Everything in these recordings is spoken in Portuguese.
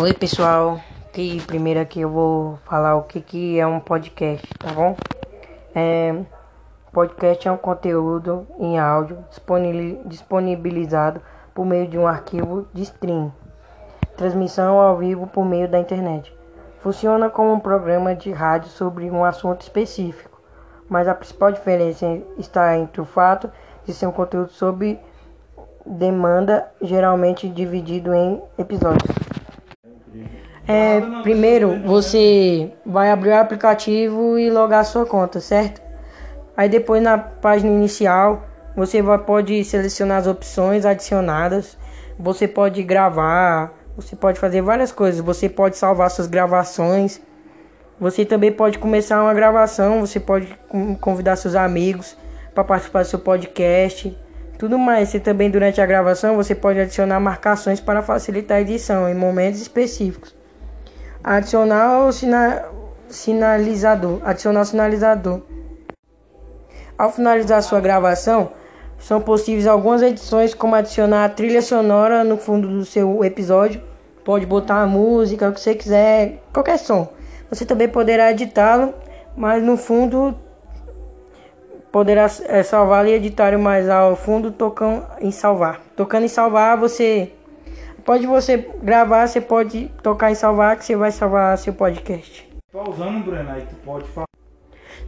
Oi pessoal, que primeiro aqui eu vou falar o que, que é um podcast, tá bom? É, podcast é um conteúdo em áudio disponibilizado por meio de um arquivo de stream, transmissão ao vivo por meio da internet. Funciona como um programa de rádio sobre um assunto específico, mas a principal diferença está entre o fato de ser um conteúdo sob demanda, geralmente dividido em episódios. É, primeiro você vai abrir o aplicativo e logar sua conta, certo? Aí depois na página inicial você vai, pode selecionar as opções adicionadas. Você pode gravar, você pode fazer várias coisas. Você pode salvar suas gravações. Você também pode começar uma gravação. Você pode convidar seus amigos para participar do seu podcast. Tudo mais. Você também durante a gravação você pode adicionar marcações para facilitar a edição em momentos específicos. Adicionar o sina sinalizador. Adicionar o sinalizador. Ao finalizar sua gravação, são possíveis algumas edições, como adicionar a trilha sonora no fundo do seu episódio. Pode botar a música, o que você quiser, qualquer som. Você também poderá editá-lo, mas no fundo poderá é, salvar e editar mais ao fundo tocando em salvar. Tocando em salvar, você Pode você gravar, você pode tocar em salvar, que você vai salvar seu podcast. Pausando, Breno, aí tu pode falar.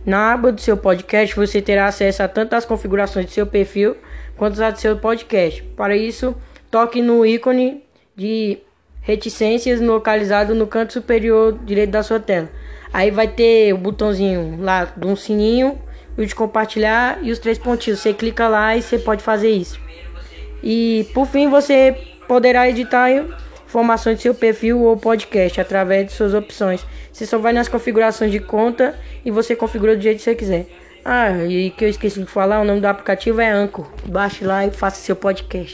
Na aba do seu podcast, você terá acesso a tanto as configurações do seu perfil quanto as do seu podcast. Para isso, toque no ícone de reticências localizado no canto superior direito da sua tela. Aí vai ter o botãozinho lá de um sininho, o de compartilhar e os três pontinhos. Você clica lá e você pode fazer isso. E por fim, você poderá editar informações de seu perfil ou podcast através de suas opções. Você só vai nas configurações de conta e você configura do jeito que você quiser. Ah, e que eu esqueci de falar, o nome do aplicativo é Anchor. Baixe lá e faça seu podcast.